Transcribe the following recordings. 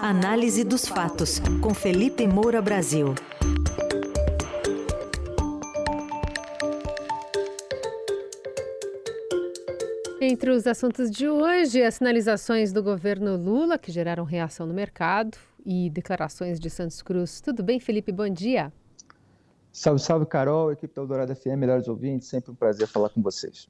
Análise dos fatos, com Felipe Moura Brasil. Entre os assuntos de hoje, as sinalizações do governo Lula, que geraram reação no mercado, e declarações de Santos Cruz. Tudo bem, Felipe? Bom dia. Salve, salve, Carol, equipe da Eldorado FM, melhores ouvintes, sempre um prazer falar com vocês.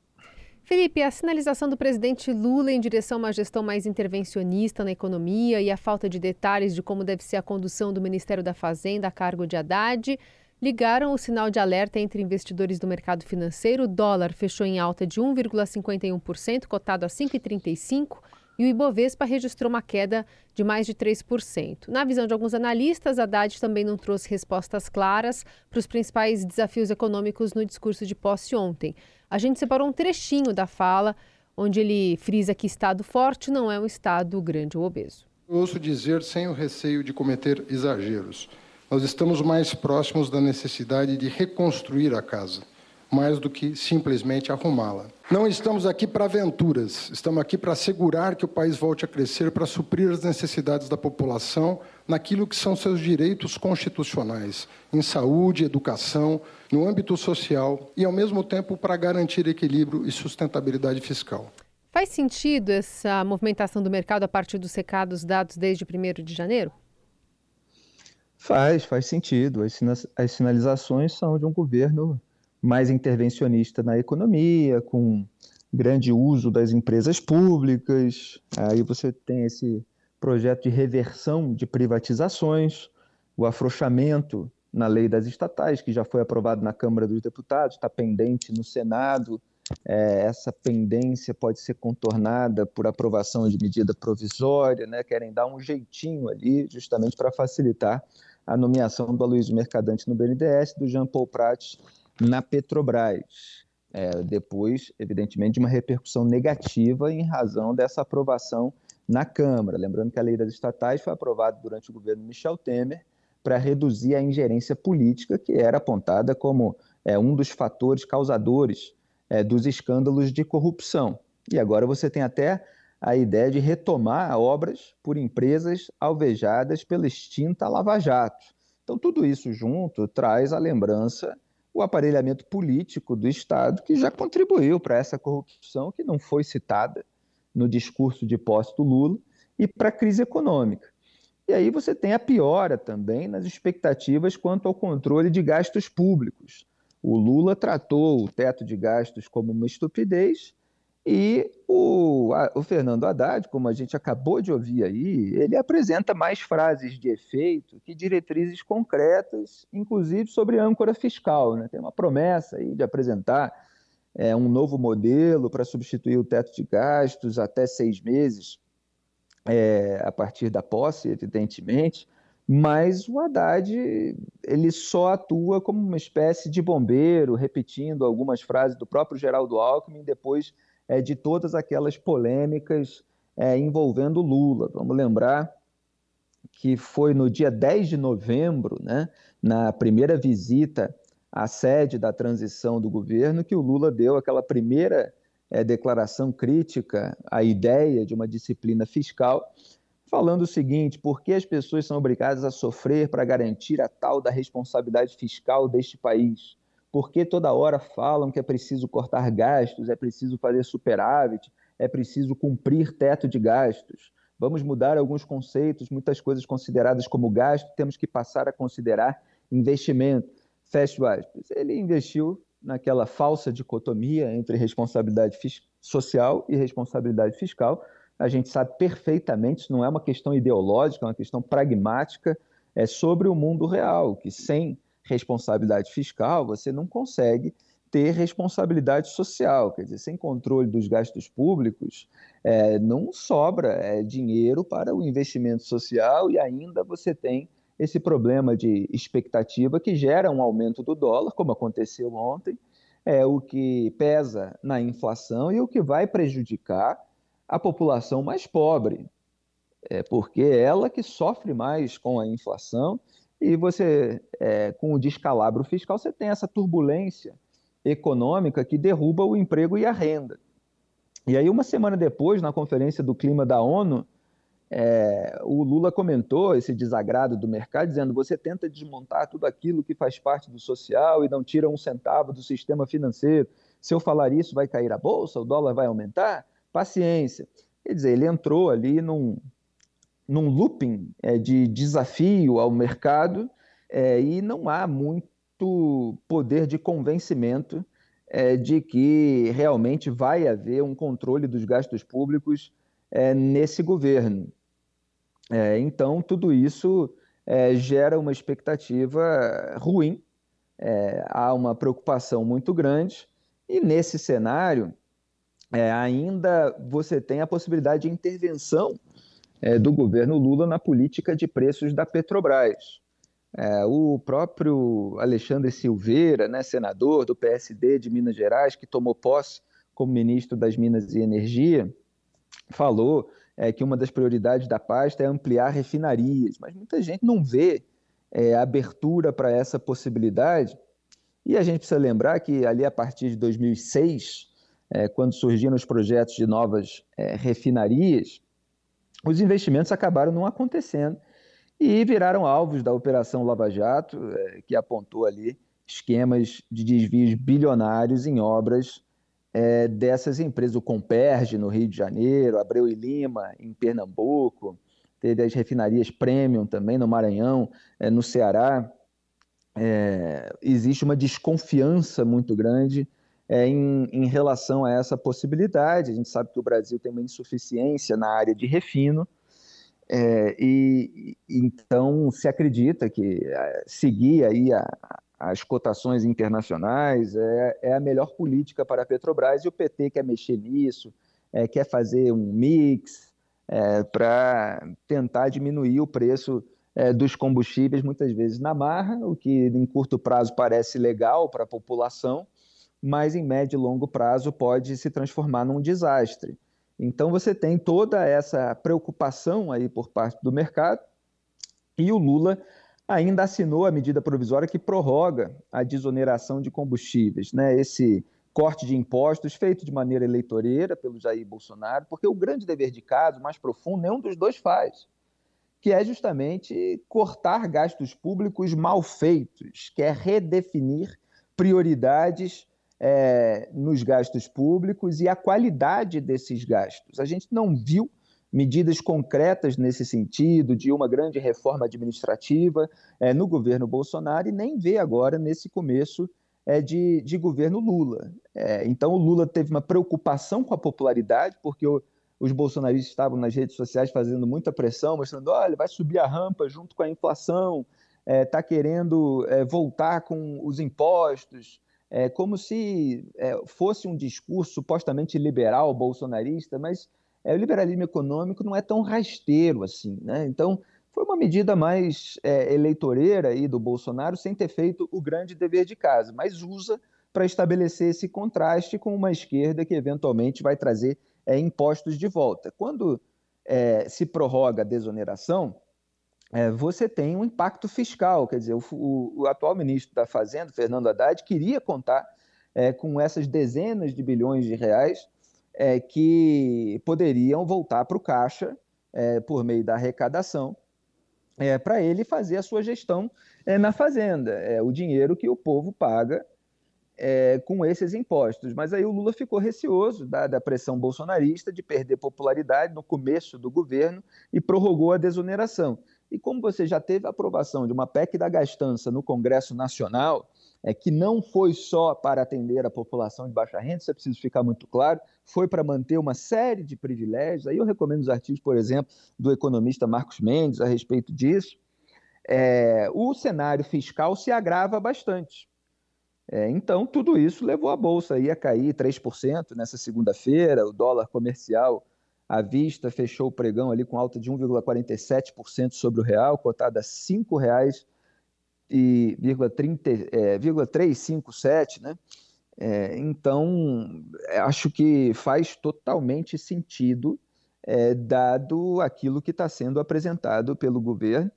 Felipe, a sinalização do presidente Lula em direção a uma gestão mais intervencionista na economia e a falta de detalhes de como deve ser a condução do Ministério da Fazenda a cargo de Haddad ligaram o sinal de alerta entre investidores do mercado financeiro. O dólar fechou em alta de 1,51%, cotado a 5,35%, e o Ibovespa registrou uma queda de mais de 3%. Na visão de alguns analistas, Haddad também não trouxe respostas claras para os principais desafios econômicos no discurso de posse ontem. A gente separou um trechinho da fala, onde ele frisa que Estado forte não é um Estado grande ou obeso. Eu ouço dizer, sem o receio de cometer exageros, nós estamos mais próximos da necessidade de reconstruir a casa mais do que simplesmente arrumá-la. Não estamos aqui para aventuras, estamos aqui para assegurar que o país volte a crescer, para suprir as necessidades da população naquilo que são seus direitos constitucionais, em saúde, educação, no âmbito social e, ao mesmo tempo, para garantir equilíbrio e sustentabilidade fiscal. Faz sentido essa movimentação do mercado a partir dos recados dados desde 1 de janeiro? Faz, faz sentido. As sinalizações são de um governo mais intervencionista na economia, com grande uso das empresas públicas. Aí você tem esse projeto de reversão de privatizações, o afrouxamento na lei das estatais, que já foi aprovado na Câmara dos Deputados, está pendente no Senado. É, essa pendência pode ser contornada por aprovação de medida provisória, né? querem dar um jeitinho ali, justamente para facilitar a nomeação do Aloysio Mercadante no BNDES, do Jean Paul Prats na Petrobras. É, depois, evidentemente, de uma repercussão negativa em razão dessa aprovação na Câmara. Lembrando que a lei das estatais foi aprovada durante o governo Michel Temer para reduzir a ingerência política, que era apontada como é, um dos fatores causadores é, dos escândalos de corrupção. E agora você tem até a ideia de retomar obras por empresas alvejadas pela extinta Lava Jato. Então, tudo isso junto traz a lembrança o aparelhamento político do Estado, que já contribuiu para essa corrupção que não foi citada no discurso de posse do Lula, e para a crise econômica. E aí você tem a piora também nas expectativas quanto ao controle de gastos públicos. O Lula tratou o teto de gastos como uma estupidez e o, a, o Fernando Haddad, como a gente acabou de ouvir aí, ele apresenta mais frases de efeito que diretrizes concretas, inclusive sobre âncora fiscal. Né? Tem uma promessa aí de apresentar é, um novo modelo para substituir o teto de gastos até seis meses, é, a partir da posse, evidentemente, mas o Haddad ele só atua como uma espécie de bombeiro, repetindo algumas frases do próprio Geraldo Alckmin, depois é, de todas aquelas polêmicas é, envolvendo Lula. Vamos lembrar que foi no dia 10 de novembro, né, na primeira visita à sede da transição do governo, que o Lula deu aquela primeira é, declaração crítica à ideia de uma disciplina fiscal, falando o seguinte: por que as pessoas são obrigadas a sofrer para garantir a tal da responsabilidade fiscal deste país? Porque toda hora falam que é preciso cortar gastos, é preciso fazer superávit, é preciso cumprir teto de gastos. Vamos mudar alguns conceitos, muitas coisas consideradas como gasto, temos que passar a considerar investimento. Fecho aspas. Ele investiu naquela falsa dicotomia entre responsabilidade social e responsabilidade fiscal. A gente sabe perfeitamente, isso não é uma questão ideológica, é uma questão pragmática, é sobre o mundo real, que sem responsabilidade fiscal, você não consegue ter responsabilidade social, quer dizer, sem controle dos gastos públicos, é, não sobra é, dinheiro para o investimento social e ainda você tem esse problema de expectativa que gera um aumento do dólar, como aconteceu ontem, é o que pesa na inflação e o que vai prejudicar a população mais pobre, é porque é ela que sofre mais com a inflação e você, é, com o descalabro fiscal, você tem essa turbulência econômica que derruba o emprego e a renda. E aí, uma semana depois, na Conferência do Clima da ONU, É, o Lula comentou esse desagrado do mercado, dizendo: você tenta desmontar tudo aquilo que faz parte do social e não tira um centavo do sistema financeiro. Se eu falar isso, vai cair a bolsa, o dólar vai aumentar? Paciência. Quer dizer, ele entrou ali num, num looping é, de desafio ao mercado é, e não há muito poder de convencimento é, de que realmente vai haver um controle dos gastos públicos é, nesse governo. É, então, tudo isso é, gera uma expectativa ruim, é, há uma preocupação muito grande, e nesse cenário, é, ainda você tem a possibilidade de intervenção é, do governo Lula na política de preços da Petrobras. É, o próprio Alexandre Silveira, né, senador do PSD de Minas Gerais, que tomou posse como ministro das Minas e Energia, falou é, que uma das prioridades da pasta é ampliar refinarias, mas muita gente não vê é, abertura para essa possibilidade. E a gente precisa lembrar que ali a partir de 2006, é, quando surgiram os projetos de novas é, refinarias, os investimentos acabaram não acontecendo e viraram alvos da Operação Lava Jato, é, que apontou ali esquemas de desvios bilionários em obras é, dessas empresas, o Comperge no Rio de Janeiro, Abreu e Lima em Pernambuco, teve as refinarias Premium também no Maranhão, é, no Ceará. É, existe uma desconfiança muito grande é, em, em, relação a essa possibilidade. A gente sabe que o Brasil tem uma insuficiência na área de refino, é, e, então se acredita que é, seguir aí a, as cotações internacionais é, é, a melhor política para a Petrobras e o PT quer mexer nisso, é, quer fazer um mix é, para tentar diminuir o preço é, dos combustíveis, muitas vezes na marra, o que em curto prazo parece legal para a população, mas em médio e longo prazo pode se transformar num desastre. Então você tem toda essa preocupação aí por parte do mercado e o Lula ainda assinou a medida provisória que prorroga a desoneração de combustíveis, né? Esse corte de impostos feito de maneira eleitoreira pelo Jair Bolsonaro, porque o grande dever de casa, mais profundo, nenhum dos dois faz, que é justamente cortar gastos públicos mal feitos, que é redefinir prioridades é, nos gastos públicos e a qualidade desses gastos. A gente não viu medidas concretas nesse sentido, de uma grande reforma administrativa é, no governo Bolsonaro, e nem vê agora nesse começo é, de, de governo Lula. É, então, o Lula teve uma preocupação com a popularidade, porque o, os bolsonaristas estavam nas redes sociais fazendo muita pressão, mostrando: olha, vai subir a rampa junto com a inflação, está é, querendo é, voltar com os impostos. É, como se fosse um discurso supostamente liberal bolsonarista, mas é, o liberalismo econômico não é tão rasteiro assim, né? Então, foi uma medida mais é, eleitoreira aí do Bolsonaro, sem ter feito o grande dever de casa, mas usa para estabelecer esse contraste com uma esquerda que eventualmente vai trazer é, impostos de volta. Quando é, se prorroga a desoneração, é, você tem um impacto fiscal, quer dizer, o, o, o, atual ministro da Fazenda, Fernando Haddad, queria contar é, com essas dezenas de bilhões de reais é, que poderiam voltar para o caixa é, por meio da arrecadação, é, para ele fazer a sua gestão é, na fazenda, é, o dinheiro que o povo paga é, com esses impostos. Mas aí o Lula ficou receoso da, da pressão bolsonarista de perder popularidade no começo do governo e prorrogou a desoneração. E como você já teve a aprovação de uma PEC da gastança no Congresso Nacional, é, que não foi só para atender a população de baixa renda, isso é preciso ficar muito claro, foi para manter uma série de privilégios. Aí eu recomendo os artigos, por exemplo, do economista Marcos Mendes a respeito disso. É, o cenário fiscal se agrava bastante. É, então, tudo isso levou a Bolsa a cair 3% nessa segunda-feira, o dólar comercial à vista fechou o pregão ali com alta de 1,47% sobre o real, cotada a R$ 5,00 e vírgula, 30, é, vírgula 357, né? É, então, acho que faz totalmente sentido, é, dado aquilo que está sendo apresentado pelo governo.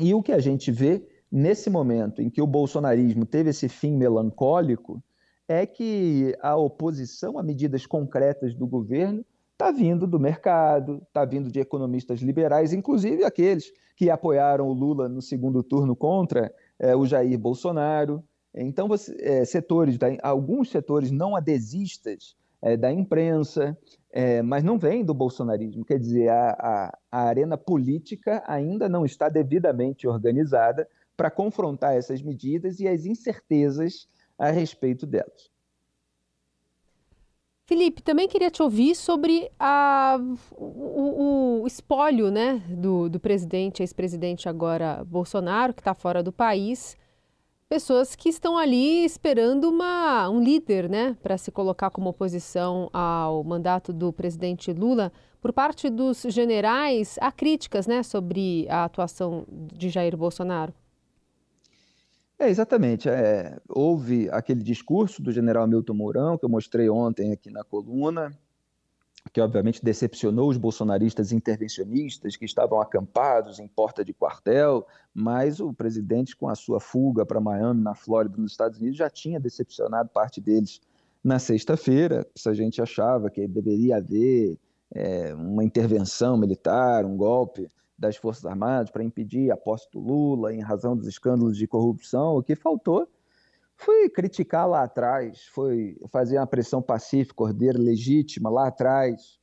E o que a gente vê nesse momento em que o bolsonarismo teve esse fim melancólico é que a oposição a medidas concretas do governo está vindo do mercado, está vindo de economistas liberais, inclusive aqueles que apoiaram o Lula no segundo turno contra é, o Jair Bolsonaro. Então, você, é, setores, da, alguns setores não adesistas é, da imprensa, é, mas não vem do bolsonarismo. Quer dizer, a, a, a arena política ainda não está devidamente organizada para confrontar essas medidas e as incertezas a respeito delas. Felipe, também queria te ouvir sobre a, o, o, espólio né, do, do presidente, ex-presidente agora Bolsonaro, que está fora do país. Pessoas que estão ali esperando uma, um líder né, para se colocar como oposição ao mandato do presidente Lula. Por parte dos generais, há críticas né, sobre a atuação de Jair Bolsonaro. É, exatamente. É, houve aquele discurso do general Milton Mourão, que eu mostrei ontem aqui na coluna, que obviamente decepcionou os bolsonaristas intervencionistas que estavam acampados em porta de quartel, mas o presidente, com a sua fuga para Miami, na Flórida, nos Estados Unidos, já tinha decepcionado parte deles na sexta-feira. Essa gente achava que deveria haver é, uma intervenção militar, um golpe das Forças Armadas para impedir a posse do Lula em razão dos escândalos de corrupção, o que faltou foi criticar lá atrás, foi fazer uma pressão pacífica, ordeira, legítima lá atrás,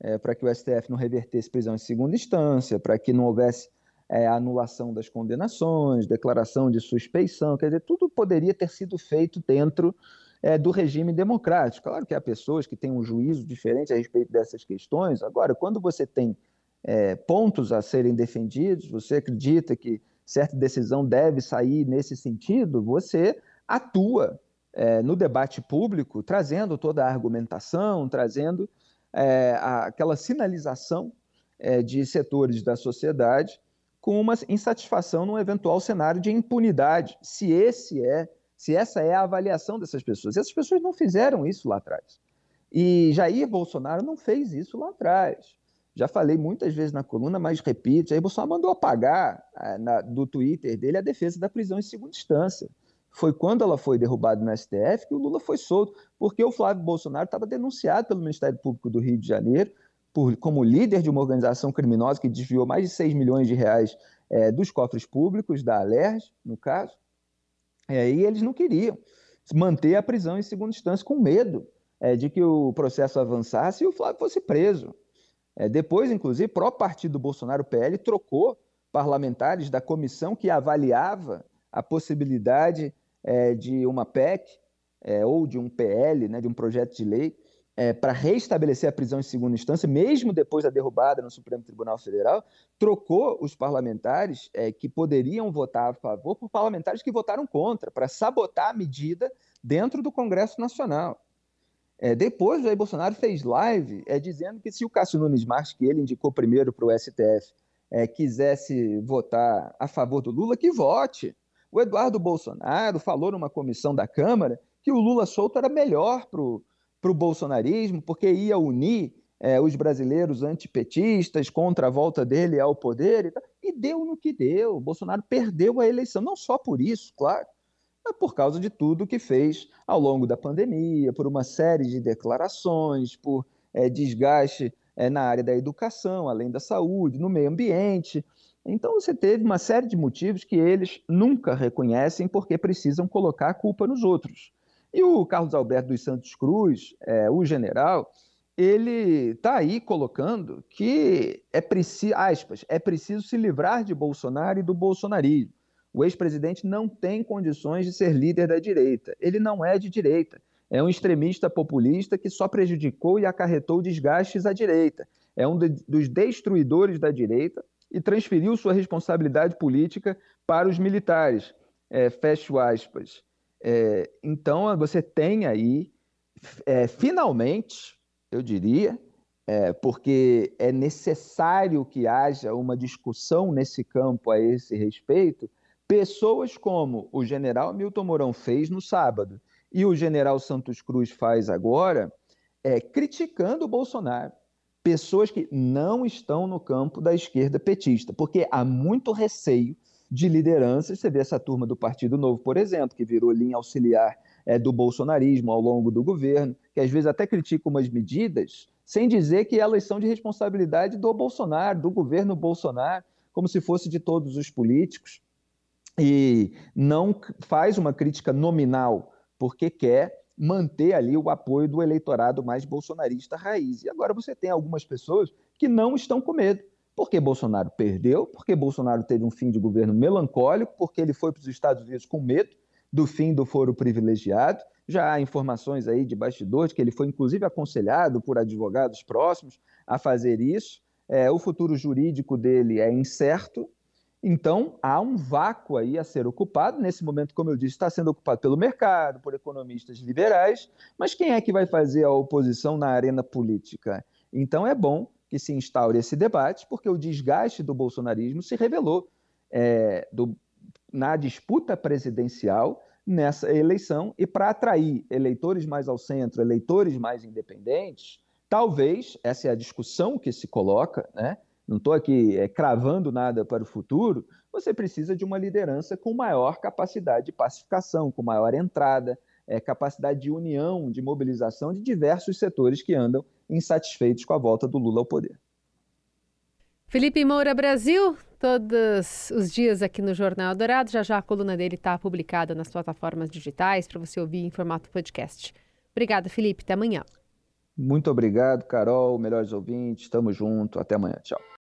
é, para que o STF não revertesse prisão em segunda instância, para que não houvesse é, anulação das condenações, declaração de suspeição, quer dizer, tudo poderia ter sido feito dentro é, do regime democrático. Claro que há pessoas que têm um juízo diferente a respeito dessas questões. Agora, quando você tem é, pontos a serem defendidos, você acredita que certa decisão deve sair nesse sentido, você atua é, no debate público, trazendo toda a argumentação, trazendo é, a, aquela sinalização é, de setores da sociedade com uma insatisfação num eventual cenário de impunidade, se esse é, se essa é a avaliação dessas pessoas. Essas pessoas não fizeram isso lá atrás. E Jair Bolsonaro não fez isso lá atrás. Já falei muitas vezes na coluna, mas repito, Jair Bolsonaro mandou apagar é, na, do Twitter dele a defesa da prisão em segunda instância. Foi quando ela foi derrubada no STF que o Lula foi solto, porque o Flávio Bolsonaro estava denunciado pelo Ministério Público do Rio de Janeiro por, como líder de uma organização criminosa que desviou mais de 6 milhões de reais é, dos cofres públicos, da Alerj, no caso. E eles não queriam manter a prisão em segunda instância com medo é, de que o processo avançasse e o Flávio fosse preso. É, depois, inclusive, o próprio partido do Bolsonaro, PL, trocou parlamentares da comissão que avaliava a possibilidade é, de uma PEC é, ou de um PL, né, de um projeto de lei, é, para restabelecer a prisão em segunda instância, mesmo depois da derrubada no Supremo Tribunal Federal, trocou os parlamentares é, que poderiam votar a favor por parlamentares que votaram contra, para sabotar a medida dentro do Congresso Nacional. É, depois, o Jair Bolsonaro fez live é, dizendo que se o Cássio Nunes Marques, que ele indicou primeiro para o STF, é, quisesse votar a favor do Lula, que vote. O Eduardo Bolsonaro falou numa comissão da Câmara que o Lula solto era melhor para o bolsonarismo, porque ia unir é, os brasileiros antipetistas contra a volta dele ao poder e, e deu no que deu. O Bolsonaro perdeu a eleição, não só por isso, claro, por causa de tudo que fez ao longo da pandemia, por uma série de declarações, por é, desgaste é, na área da educação, além da saúde, no meio ambiente. Então você teve uma série de motivos que eles nunca reconhecem porque precisam colocar a culpa nos outros. E o Carlos Alberto dos Santos Cruz, é, o general, ele está aí colocando que é preciso, aspas, é preciso se livrar de Bolsonaro e do bolsonarismo. O ex-presidente não tem condições de ser líder da direita. Ele não é de direita. É um extremista populista que só prejudicou e acarretou desgastes à direita. É um dos destruidores da direita e transferiu sua responsabilidade política para os militares. É, fecho aspas. É, então, você tem aí, é, finalmente, eu diria, é, porque é necessário que haja uma discussão nesse campo a esse respeito, Pessoas como o general Milton Mourão fez no sábado e o general Santos Cruz faz agora, é, criticando o Bolsonaro. Pessoas que não estão no campo da esquerda petista, porque há muito receio de lideranças. Você vê essa turma do Partido Novo, por exemplo, que virou linha auxiliar é, do bolsonarismo ao longo do governo, que às vezes até critica umas medidas sem dizer que elas são de responsabilidade do Bolsonaro, do governo Bolsonaro, como se fosse de todos os políticos, e não faz uma crítica nominal, porque quer manter ali o apoio do eleitorado mais bolsonarista raiz. E agora você tem algumas pessoas que não estão com medo. Porque Bolsonaro perdeu, porque Bolsonaro teve um fim de governo melancólico, porque ele foi para os Estados Unidos com medo do fim do foro privilegiado. Já há informações aí de bastidores que ele foi inclusive aconselhado por advogados próximos a fazer isso. É, o futuro jurídico dele é incerto, então há um vácuo aí a ser ocupado. Nesse momento, como eu disse, está sendo ocupado pelo mercado, por economistas liberais, mas quem é que vai fazer a oposição na arena política? Então é bom que se instaure esse debate, porque o desgaste do bolsonarismo se revelou é, do, na disputa presidencial nessa eleição e para atrair eleitores mais ao centro, eleitores mais independentes, talvez essa é a discussão que se coloca, né? Não estou aqui é, cravando nada para o futuro. Você precisa de uma liderança com maior capacidade de pacificação, com maior entrada, é, capacidade de união, de mobilização de diversos setores que andam insatisfeitos com a volta do Lula ao poder. Felipe Moura Brasil, todos os dias aqui no Jornal Dourado. Já já a coluna dele está publicada nas plataformas digitais para você ouvir em formato podcast. Obrigada, Felipe. Até amanhã. Muito obrigado, Carol, melhores ouvintes. Tamo junto. Até amanhã. Tchau.